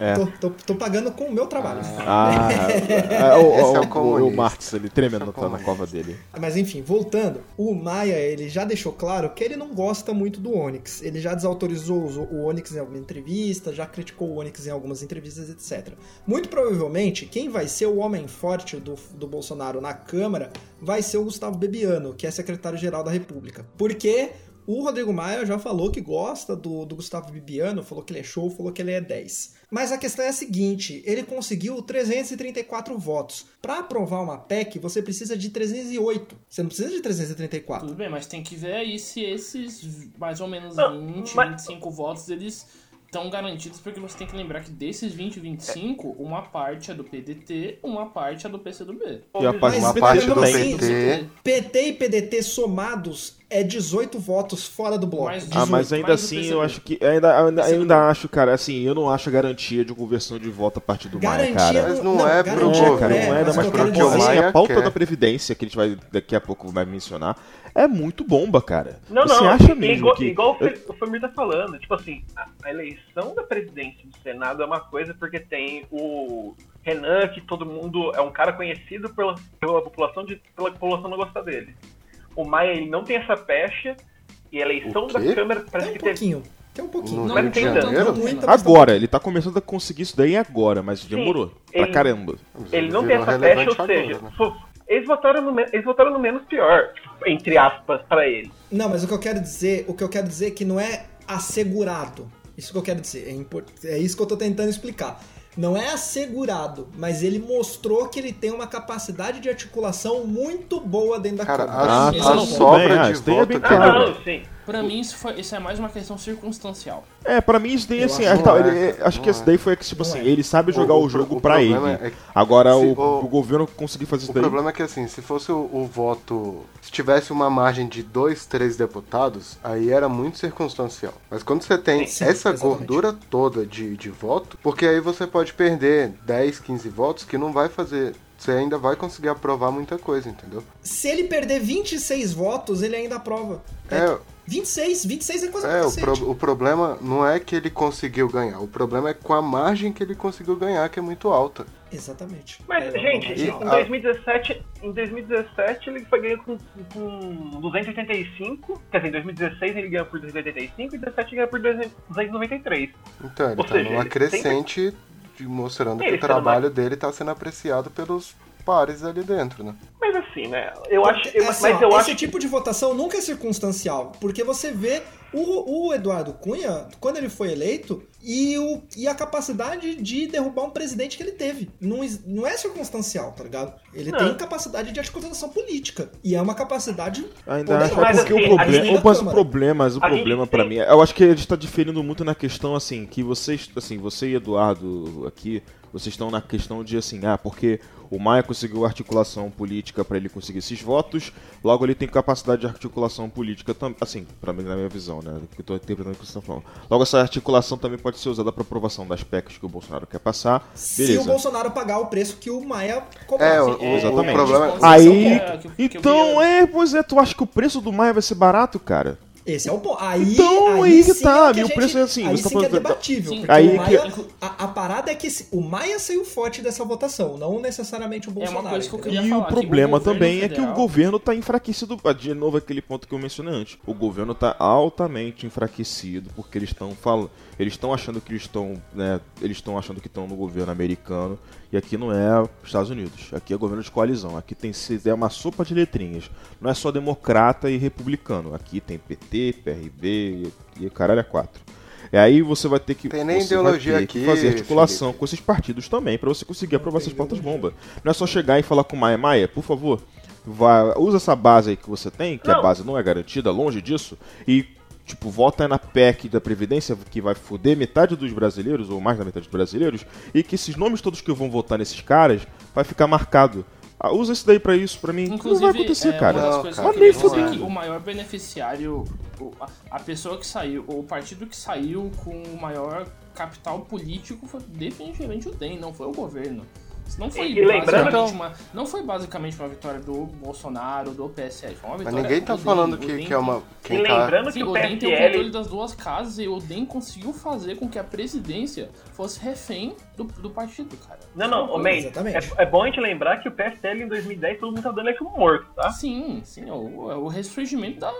É. Tô, tô- tô pagando com o meu trabalho. Ah, é, o, Esse o, é Marx ali tremendo Esse é o tá na cova dele. Mas enfim, voltando, o Maia ele já deixou claro que ele não gosta muito do Onix. Ele já desautorizou o Onix em alguma entrevista, já criticou o Onix em algumas entrevistas, etc. Muito provavelmente, quem vai ser o homem forte do, do Bolsonaro na Câmara vai ser o Gustavo Bebiano, que é secretário-geral da República. Porque o Rodrigo Maia já falou que gosta do, do Gustavo Bebiano, falou que ele é show, falou que ele é 10. Mas a questão é a seguinte: ele conseguiu 334 votos. Para aprovar uma PEC, você precisa de 308. Você não precisa de 334. Tudo bem, mas tem que ver aí se esses mais ou menos Não, 20, mas- 25 votos, eles estão garantidos, porque você tem que lembrar que desses 20, 25, uma parte é do PDT, uma parte é do PCdoB. E a parte Mas Uma parte do. PT. PT e PDT somados é 18 votos fora do bloco. Mais Ah, 18. mas ainda assim, eu acho que. Ainda, ainda, ainda acho, cara, assim, eu não acho garantia de conversão de voto a partir do Maia, Garantia cara. Mas não é pro garantia Não, cara, não é, mas ainda o mais que eu porque quero o dizer- assim, Maia a pauta quer. da Previdência, que a gente vai daqui a pouco vai mencionar, é muito bomba, cara. Não, Você não, acha mesmo igual, que. igual o Famir tá falando, tipo assim, a, a eleição da presidência do Senado é uma coisa porque tem o Renan, que todo mundo é um cara conhecido pela, pela população de pela população não gostar dele. O Maia ele não tem essa pecha e a eleição da? Câmara Tem parece um que teve. pouquinho. Tem um pouquinho. No de tem tanto? Não muita, mas Agora, ele tá começando a conseguir isso daí agora, mas demorou. Pra ele- caramba. Ele não tem essa pecha, ou seja, agora, né? eles votaram no, eles votaram no menos pior, entre aspas, pra ele. Não, mas o que eu quero dizer, o que eu quero dizer é que não é assegurado. Isso que eu quero dizer, é, impor- é isso que eu tô tentando explicar. Não é assegurado, mas ele mostrou que ele tem uma capacidade de articulação muito boa dentro da Cara, Câmara. a, Ah, Esse a tudo sobra bem, ah, de daí é voto bem Ah, claro. não, sim. Pra mim, isso, foi, isso é mais uma questão circunstancial. É, pra mim isso daí, assim, acho é, tá, é, acho que esse é. daí foi que, tipo Não assim, é. ele sabe jogar O- o, o jogo pro- pra o ele. é que- Agora o, o- o governo conseguir fazer isso O daí. problema é que assim, se fosse o, o voto. Se tivesse uma margem de dois, três deputados, aí era muito circunstancial. Mas quando você tem Sim, essa exatamente. gordura toda de, de voto, porque aí você pode perder 10, 15 votos que não vai fazer. Você ainda vai conseguir aprovar muita coisa, entendeu? Se ele perder 26 votos, ele ainda aprova. É, 26, 26 é coisa é o, pro- o problema não é que ele conseguiu ganhar, o problema é com a margem que ele conseguiu ganhar, que é muito alta. Exatamente. Mas, É, gente, e- em a- 2017, em 2017 ele foi ganho com, com 285, quer dizer, em 2016 ele ganhou por 285 e em 2017 ele ganhou por 293. Então, ele Ou tá seja, numa ele crescente de- mostrando É, que o ele tá trabalho dele tá sendo apreciado pelos pares ali dentro, né? Mas assim, né? Eu acho. Eu, Assim, mas ó, eu esse acho. tipo de votação nunca é circunstancial, porque você vê o, o Eduardo Cunha, quando ele foi eleito, e, o, e a capacidade de derrubar um presidente que ele teve. Não, não é circunstancial, tá ligado? Ele Não. tem capacidade de articulação política. E é uma capacidade. Ainda acho poderosa. Mas, porque assim, o problema, mas o problema, mas o problema pra mim, eu acho que a gente tá diferindo muito na questão assim, que vocês, assim, você e Eduardo aqui, vocês estão na questão de assim, ah, porque o Maia conseguiu articulação política pra ele conseguir esses votos, logo ele tem capacidade de articulação política também, assim, para mim na minha visão, né, que eu tô interpretando o que vocês estão falando. Logo essa articulação também pode ser usada pra aprovação das PECs que o Bolsonaro quer passar. Se o. Bolsonaro pagar o preço que o Maia cobra. É, o, é, o exatamente. problema Aí, É, que- que eu então é, pois é, tu acha que o preço do Maia vai ser barato, cara? Esse é o ponto. Aí, Então, aí aí que sim tá, é que e a o gente- preço é assim, Aí tá sim que é debatível. Sim. Aí o Maia, que- a, a parada é que o Maia saiu forte dessa votação, não necessariamente o É Bolsonaro. uma coisa que eu entendeu? queria E falar, o que problema o também é que o federal- governo tá enfraquecido. Ah, De novo, aquele ponto que eu mencionei antes. O governo tá altamente enfraquecido porque eles estão falando. Eles estão achando que eles estão. Né, eles estão achando que estão no governo americano. E aqui não é Estados Unidos. Aqui é governo de coalizão. Aqui tem é uma sopa de letrinhas. Não é só democrata e republicano. Aqui tem PT, PRB e, e caralho é quatro. E aí você vai ter que, Tem nem vai ideologia aqui, fazer articulação Felipe. com esses partidos também para você conseguir aprovar essas pautas ideologia. bomba. Não é só chegar e falar com o Maia, Maia, por favor, vá, usa essa base aí que você tem, que a Não. base não é garantida, longe disso, e tipo, vota na PEC da Previdência que vai foder metade dos brasileiros, ou mais da metade dos brasileiros, e que esses nomes todos que vão votar nesses caras vai ficar marcado. Ah, usa isso daí pra isso, pra mim. Inclusive, não vai acontecer, é, cara. uma das cara, que eu é que o maior beneficiário, a pessoa que saiu, o partido que saiu com o maior capital político foi definitivamente o DEM, não foi o governo. Não foi E- e lembrando- basicamente uma, não foi basicamente uma vitória do Bolsonaro, do PSL, foi uma Mas vitória ninguém tá falando que, DEM que é uma. E Quem tá, lembrando Sim, que o o DEM tem o PSL. controle das duas casas e o DEM conseguiu fazer com que a presidência fosse refém do, do partido, cara. Não, não, ô, é, é bom a gente lembrar que o PSL em 2010 todo mundo tá dando ele como morto, tá? Sim, sim, é o, é o ressurgimento da,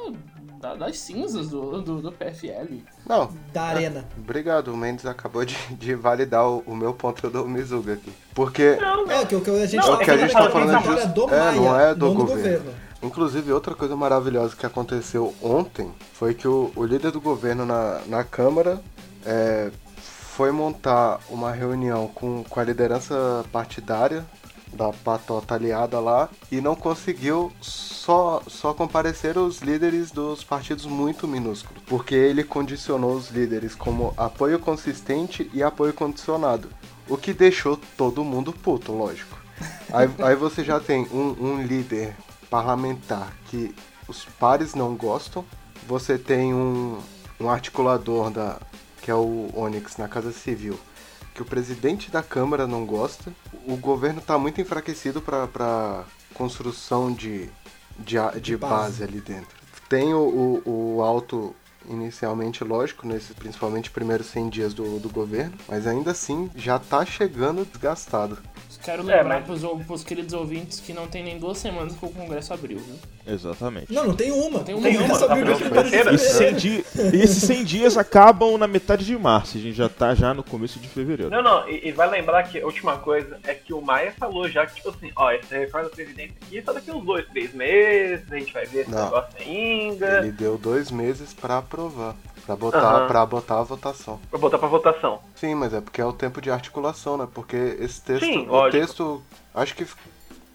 da- das cinzas do, do, do PFL. Não, Da arena. obrigado. O Mendes acabou de, de validar o, o meu ponto do Mizuga aqui. Porque Não, É, o que, a gente Não, tá o que a falando gente é tá falando é do É, Maia, não é do não governo. Inclusive, outra coisa maravilhosa que aconteceu ontem foi que o, o líder do governo na, na Câmara é, foi montar uma reunião com, com a liderança partidária da patota aliada lá e não conseguiu só, só comparecer os líderes dos partidos muito minúsculos, porque ele condicionou os líderes como apoio consistente e apoio condicionado, o que deixou todo mundo puto, lógico. Aí, aí você já tem um, um líder parlamentar que os pares não gostam, você tem um, um articulador da, que é o Onyx na Casa Civil, que o presidente da Câmara não gosta, o governo está muito enfraquecido para construção de, de, a- de base. base ali dentro. Tem o, o, o alto inicialmente, lógico, nesses principalmente primeiros 100 dias do, do governo, mas ainda assim já tá chegando desgastado. Quero lembrar mas- pros, pros queridos ouvintes que não tem nem duas semanas que o Congresso abriu, viu? Exatamente. Não, não tem uma. Tem uma. Tem uma. Só abriu dia Não, 1 de foi- E esses 100 fevereiro. di- e esses 100 dias acabam na metade de março. A gente já tá já no começo de fevereiro. Não, não, e, e vai lembrar que a última coisa é que o Maia falou já que, tipo assim, ó, essa reforma da Previdência aqui só daqui uns dois, três meses, a gente vai ver esse Não. negócio ainda. Ele deu dois meses pra aprovar. Pra botar, Aham. pra botar a votação. Vou botar pra votação. Sim, mas é porque é o tempo de articulação, né? Porque esse texto. Sim, o lógico. texto. Acho que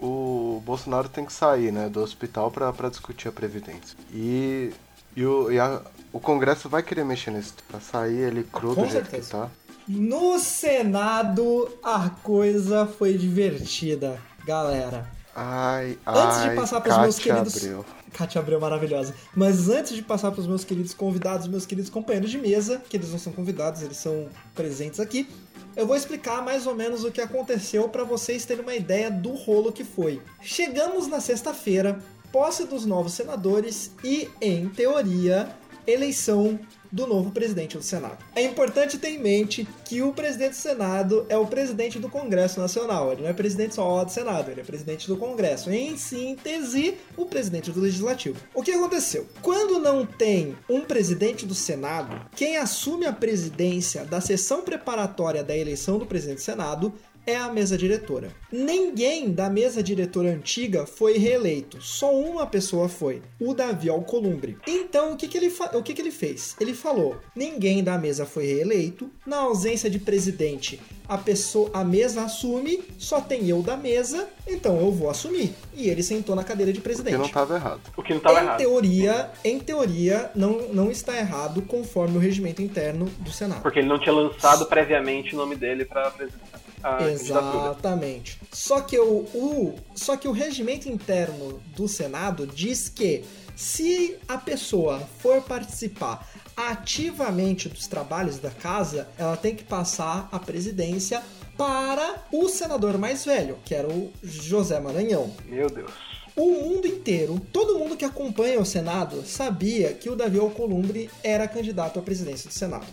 o Bolsonaro tem que sair, né? Do hospital pra, pra discutir a Previdência. E. E, o, e a- o Congresso vai querer mexer nesse. Pra sair ele cru Com do jeito certeza. que tá. No Senado, a coisa foi divertida, galera. Ai, Antes de ai, passar pros meus Cátia queridos. Abreu. Kátia Abreu maravilhosa. Mas antes de passar para os meus queridos convidados, meus queridos companheiros de mesa, que eles não são convidados, eles são presentes aqui, eu vou explicar mais ou menos o que aconteceu para vocês terem uma ideia do rolo que foi. Chegamos na sexta-feira, posse dos novos senadores e, em teoria, eleição do novo presidente do Senado. É importante ter em mente que o presidente do Senado é o presidente do Congresso Nacional. Ele não é presidente só do Senado, ele é presidente do Congresso. Em síntese, o presidente do Legislativo. O que aconteceu? Quando não tem um presidente do Senado, quem assume a presidência da sessão preparatória da eleição do presidente do Senado é a mesa diretora. Ninguém da mesa diretora antiga foi reeleito, só uma pessoa foi, o Davi Alcolumbre. Então, o que, que, ele, fa- o que, que ele fez? Ele falou: ninguém da mesa foi reeleito, na ausência de presidente, a pessoa, a mesa assume, só tem eu da mesa, então eu vou assumir. E ele sentou na cadeira de Que presidente. não tava errado. O que não tava em errado. teoria, em teoria, não, não está errado conforme o regimento interno do Senado. Porque ele não tinha lançado previamente o nome dele pra apresentar a. Exatamente. Só que o, o, só que o regimento interno do Senado diz que se a pessoa for participar ativamente dos trabalhos da casa, ela tem que passar a presidência para o senador mais velho, que era o José Maranhão. Meu Deus. O mundo inteiro, todo mundo que acompanha o Senado, sabia que o Davi Alcolumbre era candidato à presidência do Senado.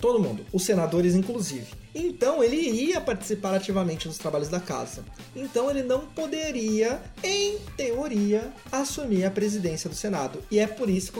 Todo mundo, os senadores inclusive. Então ele iria participar ativamente dos trabalhos da casa. Então ele não poderia, em teoria, assumir a presidência do Senado. E é por isso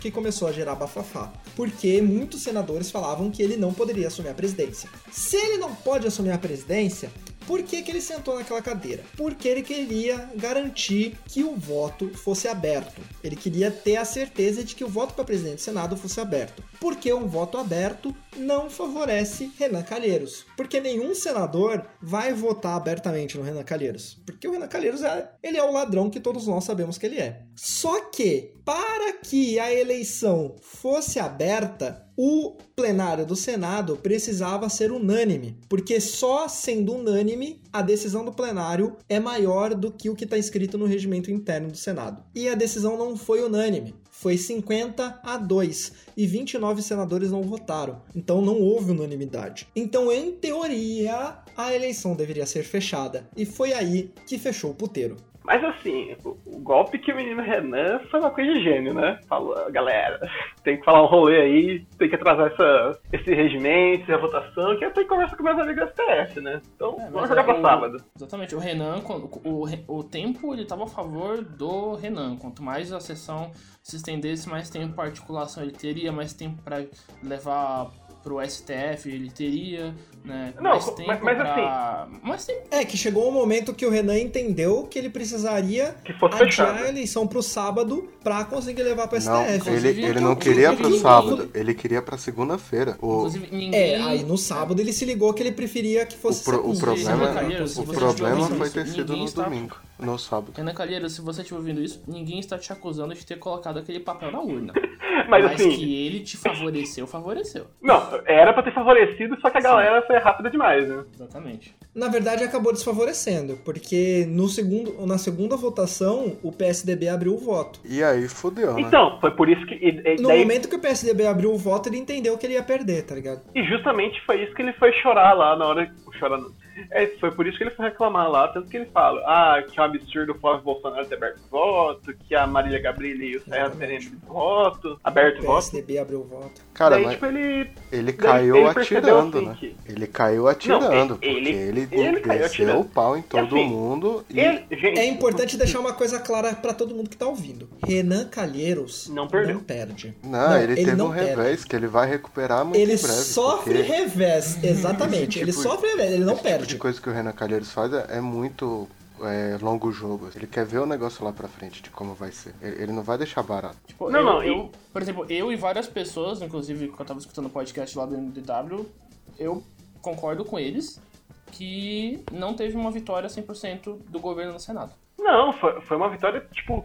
que começou a gerar bafafá. Porque muitos senadores falavam que ele não poderia assumir a presidência. Se ele não pode assumir a presidência, por que, que ele sentou naquela cadeira? Porque ele queria garantir que o voto fosse aberto. Ele queria ter a certeza de que o voto para presidente do Senado fosse aberto. Porque um voto aberto não favorece Renan Calheiros. Porque nenhum senador vai votar abertamente no Renan Calheiros. Porque o Renan Calheiros é, ele é o ladrão que todos nós sabemos que ele é. Só que, para que a eleição fosse aberta, o plenário do Senado precisava ser unânime, porque só sendo unânime a decisão do plenário é maior do que o que está escrito no regimento interno do Senado. E a decisão não foi unânime. Foi 50 a 2 e 29 senadores não votaram. Então não houve unanimidade. Então, em teoria, a eleição deveria ser fechada. E foi aí que fechou o puteiro. Mas assim, o, o golpe que o menino Renan foi uma coisa de gênio, né? Falou, galera, tem que falar um rolê aí, tem que atrasar essa, esse regimento, essa votação, que eu tenho que conversar com meus amigos STF, né? Então, É, vamos jogar é pra o- sábado. Exatamente, o Renan, o, Re- o tempo ele tava a favor do Renan. Quanto mais a sessão se estendesse, mais tempo para articulação ele teria, mais tempo para levar pro STF ele teria, né? Não, mais mas- tempo mas pra... Mais tempo. É, que chegou um momento que o Renan entendeu que ele precisaria Que fosse adiar fechado. a eleição pro sábado pra conseguir levar pro Não, STF. ele, ele eu- não queria pro sábado, ele queria pra segunda-feira. O, Inclusive, ninguém... É, aí no sábado ele se ligou que ele preferia que o, fosse pro- o problema, o você problema foi ter isso, sido ninguém no está- domingo, no sábado. Renan Calheiros, se você estiver ouvindo isso, ninguém está te acusando de ter colocado aquele papel na urna. Mas, Mas assim, que ele te favoreceu, favoreceu. não, era pra ter favorecido, só que a galera foi rápida demais, né? Exatamente. Na verdade, acabou desfavorecendo, porque no segundo, na segunda votação, o PSDB abriu o voto. E aí fudeu, né? Então, foi por isso que. E, e No daí- momento que o PSDB abriu o voto, ele entendeu que ele ia perder, tá ligado? e justamente foi isso que ele foi chorar lá na hora. Chorar, não. É, foi por isso que ele foi reclamar lá, tanto que ele fala, ah, que é um absurdo o Flávio Bolsonaro ter aberto voto, que a Marília Gabriela e o Serra terem aberto voto, aberto O voto. PSDB abriu o voto. Cara, Daí, mas tipo, ele. ele caiu ele atirando, assim, né? que- Ele caiu atirando, ele- porque ele, ele desceu atirando. o pau em todo assim, mundo e Ele, gente, É importante deixar uma coisa clara pra todo mundo que tá ouvindo. Renan Calheiros Não perdeu. perde. Não, ele, teve não um perde. revés que ele vai recuperar muito Ele breve. sofre porque revés, exatamente. ele tipo- sofre revés, ele não esse tipo perde. de coisa que o Renan Calheiros faz é, é muito é, longo jogo. Ele quer ver o negócio lá pra frente, de como vai ser. Ele, ele não vai deixar barato. Tipo, Não, eu, não, e- eu- por exemplo, eu e várias pessoas, inclusive quando eu tava escutando o podcast lá do MDW, eu concordo com eles que não teve uma vitória 100% do governo no Senado. Não, foi, foi uma vitória, tipo,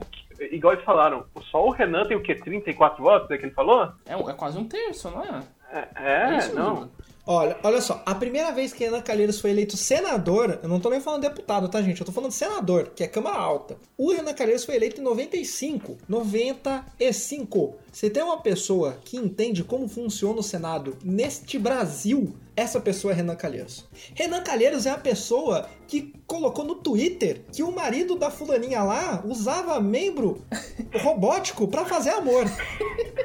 igual eles falaram. Só o Renan tem o quê? 34 votos, é que ele falou? É, é quase um terço, não é? É, é, isso não. mesmo. Olha, olha só, a primeira vez que Renan Calheiros foi eleito senador, eu não tô nem falando deputado, tá, gente? Eu tô falando senador, que é Câmara Alta. O Renan Calheiros foi eleito em 95. 95. Se tem uma pessoa que entende como funciona o Senado neste Brasil, essa pessoa é Renan Calheiros. Renan Calheiros é a pessoa que colocou no Twitter que o marido da fulaninha lá usava membro robótico pra fazer amor.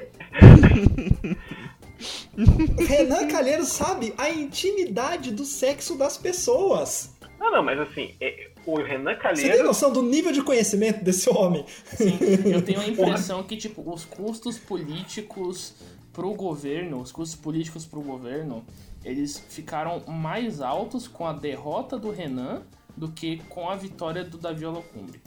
Renan Calheiros sabe a intimidade do sexo das pessoas. Não, não, mas assim, é- o Renan Você tem noção do nível de conhecimento desse homem? Sim, eu tenho a impressão que, tipo, os custos políticos pro governo, os custos políticos pro governo, eles ficaram mais altos com a derrota do Renan do que com a vitória do Davi Alocumbre.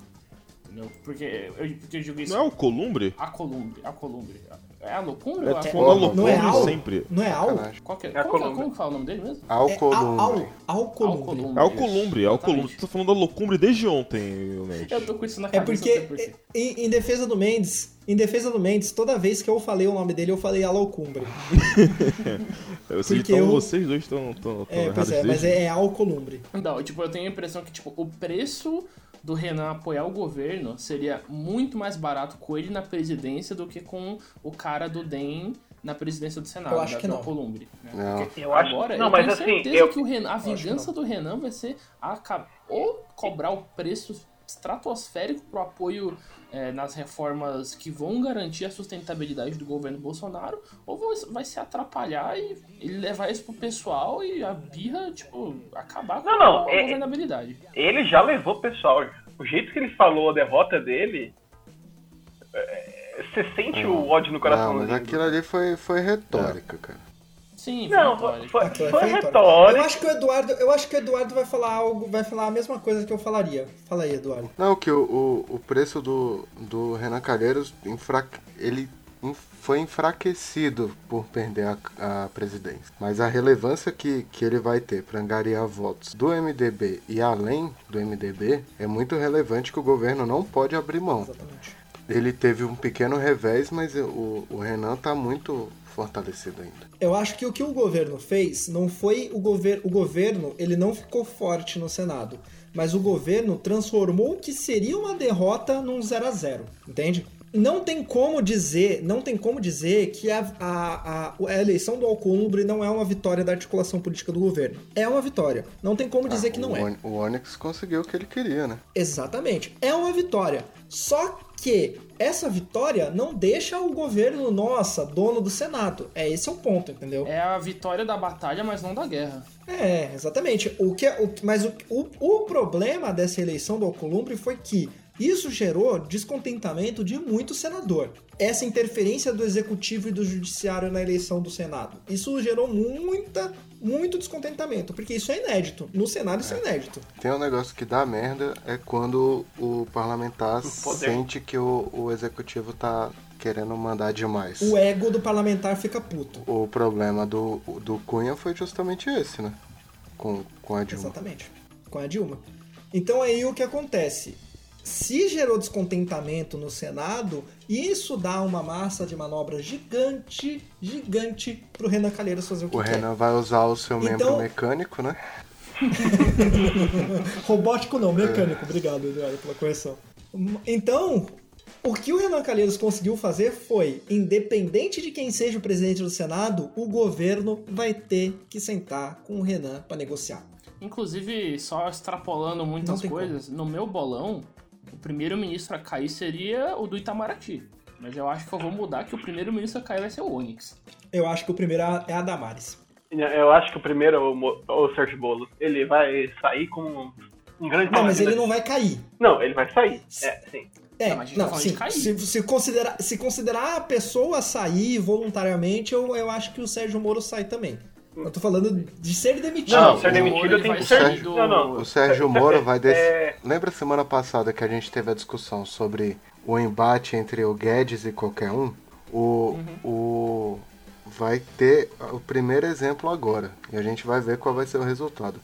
Entendeu? Porque eu, porque eu digo isso. Não é o Columbre? A Columbre, a Columbre. É a Locumbre É ou a falando Não é Columbre Al? sempre. Não é Al? Qual que é? É que- Columbre. como que fala o nome dele mesmo? É Al, Columbre. Al, Alcolumbre. É o Columbre, é o Columbre. Exatamente. Tu tá falando da Locumbre desde ontem, Mendes. Eu tô com isso na É cabeça, porque, não sei por quê. em, em defesa do Mendes, em defesa do Mendes, toda vez que eu falei o nome dele, eu falei Alocumbre. Vocês, porque então, eu- vocês dois estão tão, É, pois errados é, mas é, é Alcolumbre. Não, tipo, eu tenho a impressão que, tipo, o preço do Renan apoiar o governo seria muito mais barato com ele na presidência do que com o cara do DEM na presidência do Senado, Eu acho da que não. Columbre. Né? Não. Eu acho- agora, não, eu mas tenho assim, certeza eu- que o Renan, a acho vingança do Renan vai ser aca- ou cobrar o preço estratosférico pro apoio é, nas reformas que vão garantir a sustentabilidade do governo Bolsonaro, ou vai- vai se atrapalhar e ele levar isso pro pessoal e a birra, tipo, acabar com Não, não, a é- governabilidade. Ele já levou o pessoal. O jeito que ele falou a derrota dele. é, Você sente o ódio no coração Não, mas dele. aquilo ali foi, foi retórica, cara. Sim, Não, foi foi, Aquilo foi foi retórica. retórica. Eu acho que o Eduardo, eu acho que o Eduardo vai falar algo, vai falar a mesma coisa que eu falaria. Fala aí, Eduardo. Não, que o, o, o preço do, do Renan Calheiros, enfra... ele foi enfraquecido por perder a, a presidência. Mas a relevância que, que ele vai ter para angariar votos do MDB e além do MDB é muito relevante que o governo não pode abrir mão. Exatamente. Ele teve um pequeno revés, mas o, o Renan tá muito fortalecido ainda. Eu acho que o que o governo fez não foi o governo. O governo ele não ficou forte no Senado, mas o governo transformou o que seria uma derrota num 0 a 0 entende? Não tem como dizer, não tem como dizer que a, a, a, a eleição do Alcolumbre não é uma vitória da articulação política do governo. É uma vitória. Não tem como dizer que não o, é. O Onyx conseguiu o que ele queria, né? Exatamente. É uma vitória. Só que essa vitória não deixa o governo, nossa, dono do Senado. É esse é o ponto, entendeu? É a vitória da batalha, mas não da guerra. É, exatamente. O que, o, mas o, o, o problema dessa eleição do Alcolumbre foi que isso gerou descontentamento de muito senador. Essa interferência do executivo e do judiciário na eleição do Senado. Isso gerou muita, muito descontentamento, porque isso é inédito. No Senado isso é inédito. Tem um negócio que dá merda é quando o parlamentar O sente que o, o executivo tá querendo mandar demais. O ego do parlamentar fica puto. O problema do, do Cunha foi justamente esse, né? Com, com a Dilma. Exatamente. Com a Dilma. Então aí o que acontece? Se gerou descontentamento no Senado, isso dá uma massa de manobra gigante, gigante pro Renan Calheiros fazer o que O quer. Renan vai usar o seu membro Então- mecânico, né? Robótico não, mecânico. Obrigado, Eduardo, pela correção. Então, o que o Renan Calheiros conseguiu fazer foi, independente de quem seja o presidente do Senado, o governo vai ter que sentar com o Renan para negociar. Inclusive, só extrapolando muitas coisas, no meu bolão, o primeiro ministro a cair seria o do Itamaraty. Mas eu acho que eu vou mudar que o primeiro ministro a cair vai ser o Onyx. Eu acho que o primeiro é a Damares. Eu acho que o primeiro é o, o Sérgio Bolo. Ele vai sair como um grande Não, mas ele não vai cair. Não, ele vai sair. É, sim. É, Não, não, tá falando sim. Se, se considerar, se considerar a pessoa sair voluntariamente, eu, eu acho que o Sérgio Moro sai também. Eu tô falando de ser demitido. Não, o ser demitido tem vai que ser- do- Não, não. O Sérgio Moro vai des... É. Lembra semana passada que a gente teve a discussão sobre o embate entre o Guedes e qualquer um? O, o vai ter o primeiro exemplo agora e a gente vai ver qual vai ser o resultado.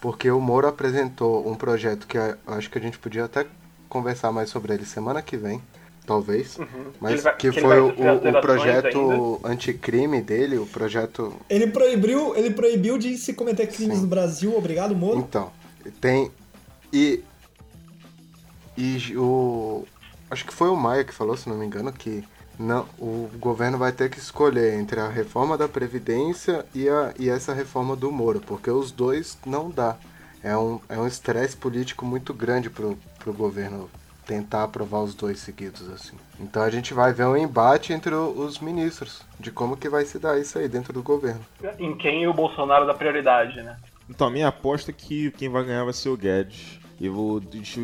Porque o Moro apresentou um projeto que eu acho que a gente podia até conversar mais sobre ele semana que vem, talvez. Ele Mas vai- que foi o, o projeto anticrime dele, o projeto Ele proibiu, ele proibiu de se cometer crimes Sim. no Brasil, obrigado, Moro. Então, tem. E. E o. Acho que foi o Maia que falou, se não me engano, que não, o governo vai ter que escolher entre a reforma da Previdência e, a, e essa reforma do Moro, porque os dois não dá. É um é um estresse político muito grande pro, pro governo tentar aprovar os dois seguidos, assim. Então a gente vai ver um embate entre os ministros de como que vai se dar isso aí dentro do governo. Em quem o Bolsonaro dá prioridade, né? Então, a minha aposta é que quem vai ganhar vai ser o Guedes. E o,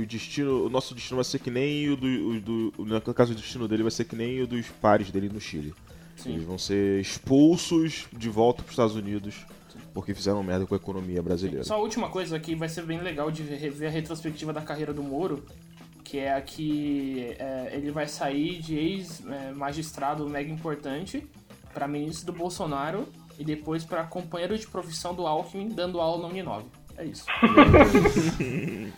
destino, o nosso destino vai ser que nem o do, o do. No caso, o destino dele vai ser que nem o dos pares dele no Chile. Sim. Eles vão ser expulsos de volta para os Estados Unidos porque fizeram merda com a economia brasileira. Só a última coisa aqui, vai ser bem legal de ver ver a retrospectiva da carreira do Moro, que é a que é, ele vai sair de ex-magistrado mega importante para ministro do Bolsonaro e depois para companheiro de profissão do Alckmin dando aula na Uninove. É isso.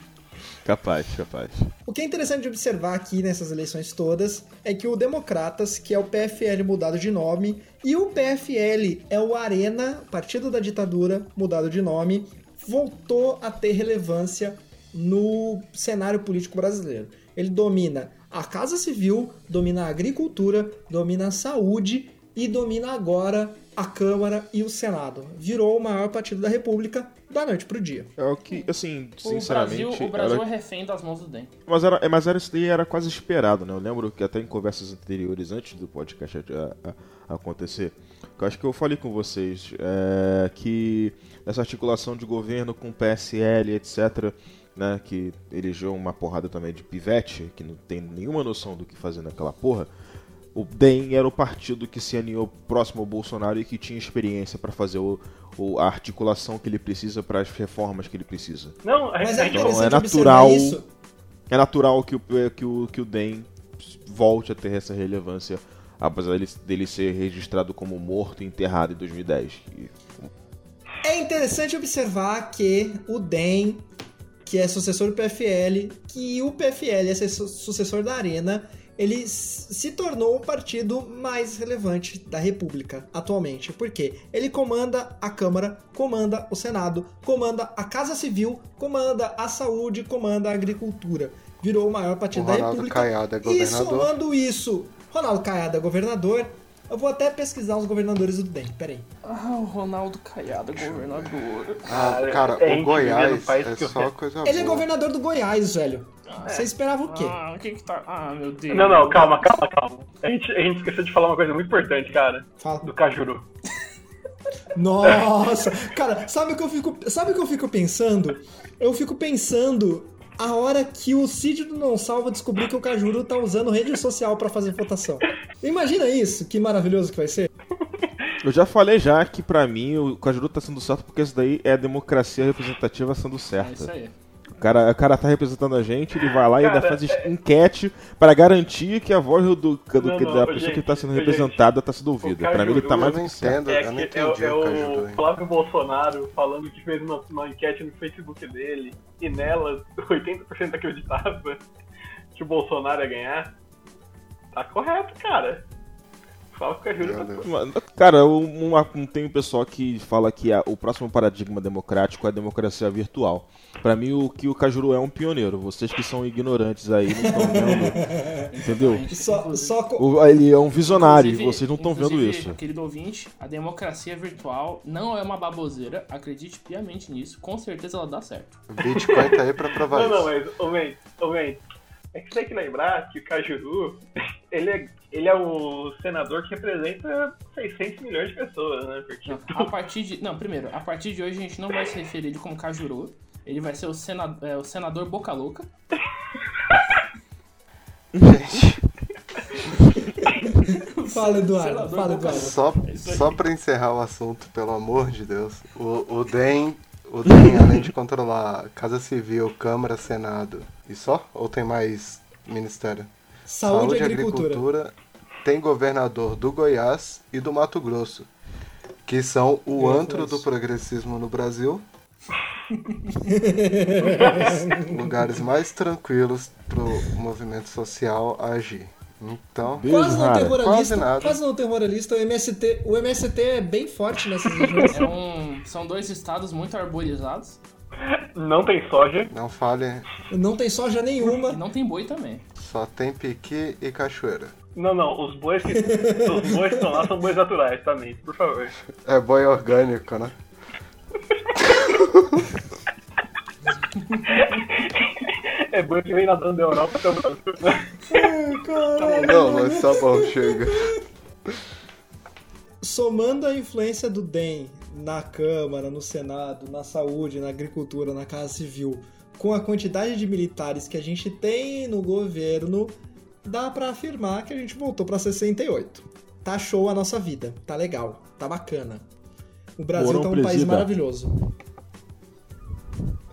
Capaz, capaz. O que é interessante de observar aqui nessas eleições todas é que o Democratas, que é o PFL mudado de nome, e o PFL é o Arena, Partido da Ditadura, mudado de nome, voltou a ter relevância no cenário político brasileiro. Ele domina a Casa Civil, domina a agricultura, domina a saúde e domina agora a Câmara e o Senado. Virou o maior partido da República da noite pro dia. É o que, assim, O sinceramente. Brasil, o Brasil era- é refém das mãos do DEM. Mas era, mas era isso daí era quase esperado, né? Eu lembro que até em conversas anteriores, antes do podcast a- a- acontecer, que eu acho que eu falei com vocês é, que essa articulação de governo com PSL, etc., né, que elegeu uma porrada também de pivete, que não tem nenhuma noção do que fazer naquela porra, o DEM era o partido que se alinhou próximo ao Bolsonaro e que tinha experiência para fazer o, o- a articulação que ele precisa para as reformas que ele precisa. Não, a, Mas a é gente Então, é natural- isso. É natural que o, que o, que o DEM volte a ter essa relevância, apesar dele, dele ser registrado como morto e enterrado em 2010. E- É interessante observar que o DEM, que é sucessor do PFL, que o PFL é su- sucessor da Arena, ele se tornou o partido mais relevante da República atualmente. Por quê? Ele comanda a Câmara, comanda o Senado, comanda a Casa Civil, comanda a saúde, comanda a agricultura. Virou o maior partido O da República. Caiado é e governador. somando isso, Ronaldo Caiado é governador. Eu vou até pesquisar os governadores do DEM, peraí. Ah, o Ronaldo Caiado, governador. Ah, Cara, é o Goiás é só coisa Ele é boa. governador do Goiás, velho. Você esperava o quê? Ah, o que que tá... Ah, meu Deus. Não, não, calma, calma, calma. A gente, a gente esqueceu de falar uma coisa muito importante, cara. Fala. Do Cajuru. Nossa, cara, sabe o que eu fico, sabe o que eu fico pensando? Eu fico pensando a hora que o Cid do Não Salva descobrir que o Cajuru tá usando rede social pra fazer votação. Imagina isso, que maravilhoso que vai ser. Eu já falei já que pra mim o Cajuru tá sendo certo porque isso daí é a democracia representativa sendo É isso certa. aí. O cara, o cara tá representando a gente, ele vai lá e ainda Cara, faz enquete para garantir que a voz do, do- Não, que- não, da pessoa gente, que tá sendo representada tá sendo ouvida. Pra mim ele tá mais Eu do não que certo. entendo, É, eu não que- é, entendi o- é o o. Flávio Bolsonaro falando que fez uma, uma enquete no Facebook dele e nela 80% acreditava que o Bolsonaro ia ganhar. Tá correto, cara. Fala que o Cajuru tá Cara, um, um, tem um pessoal que fala que a- o próximo paradigma democrático é a democracia virtual. Pra mim, o que o Cajuru é um pioneiro. Vocês que são ignorantes aí não estão vendo. entendeu? Só, só O- ele é um visionário Inclusive- vocês não estão vendo isso. Querido ouvinte, a democracia virtual não é uma baboseira. Acredite piamente nisso. Com certeza ela dá certo. O Bitcoin tá aí pra provar Não, não, isso. mas, ô, man, ô, man, é que você tem que lembrar que o Cajuru ele é, ele é o senador que representa 600 milhões de pessoas, né? Porque Não, a partir de. Não, primeiro, a partir de hoje a gente não vai se referir ele como Cajuru. Ele vai ser o, sena, é, o senador Boca Louca. Gente, Fala, Eduardo. Senador Fala, Eduardo. só, aí. só pra encerrar o assunto, pelo amor de Deus, o, o DEM, o DEM, além de controlar Casa Civil, Câmara, Senado e só? Ou tem mais ministério? Saúde, e agricultura. tem governador do Goiás e do Mato Grosso, que são o Eu antro conheço. do progressismo no Brasil. Lugares mais tranquilos pro movimento social agir. Então, Quase não tem Quase moralista. nada. Quase não tem moralista. O MST, o MST é bem forte nessas regiões. É um, são dois estados muito arborizados. não tem soja. não fale, Não tem soja E nenhuma. não tem boi também. Só tem piqui e cachoeira. Não, não, os bois que, os bois que estão lá são bois naturais, tá, Nate? Por favor. É boi orgânico, né? É boi que vem nadando da Europa também. Não, mas tá bom, chega. Somando a influência do DEM na Câmara, no Senado, na saúde, na agricultura, na Casa Civil, com a quantidade de militares que a gente tem no governo, dá pra afirmar que a gente voltou pra 68. Tá show a nossa vida, tá legal, tá bacana. O Brasil Mourão tá um país presida. maravilhoso.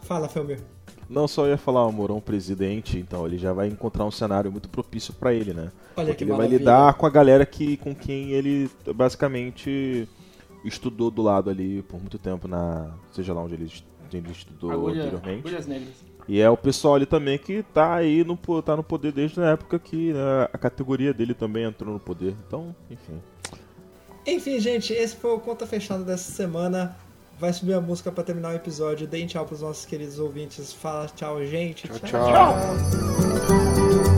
Fala, Felmir. Não só ia falar o Mourão presidente, então ele já vai encontrar um cenário muito propício pra ele, né? Olha Porque que ele vai maravilha. lidar com a galera que com quem ele basicamente estudou do lado ali por muito tempo na, seja lá onde ele, ele estudou Agulha, anteriormente. agulhas negras. E é o pessoal ali também que tá aí no tá no poder desde a época que né, a categoria dele também entrou no poder. Então, enfim. Enfim, gente, esse foi o Conta Fechada dessa semana. Vai subir a música pra terminar o episódio. Deem tchau pros nossos queridos ouvintes. Fala tchau, gente. Tchau, tchau. tchau.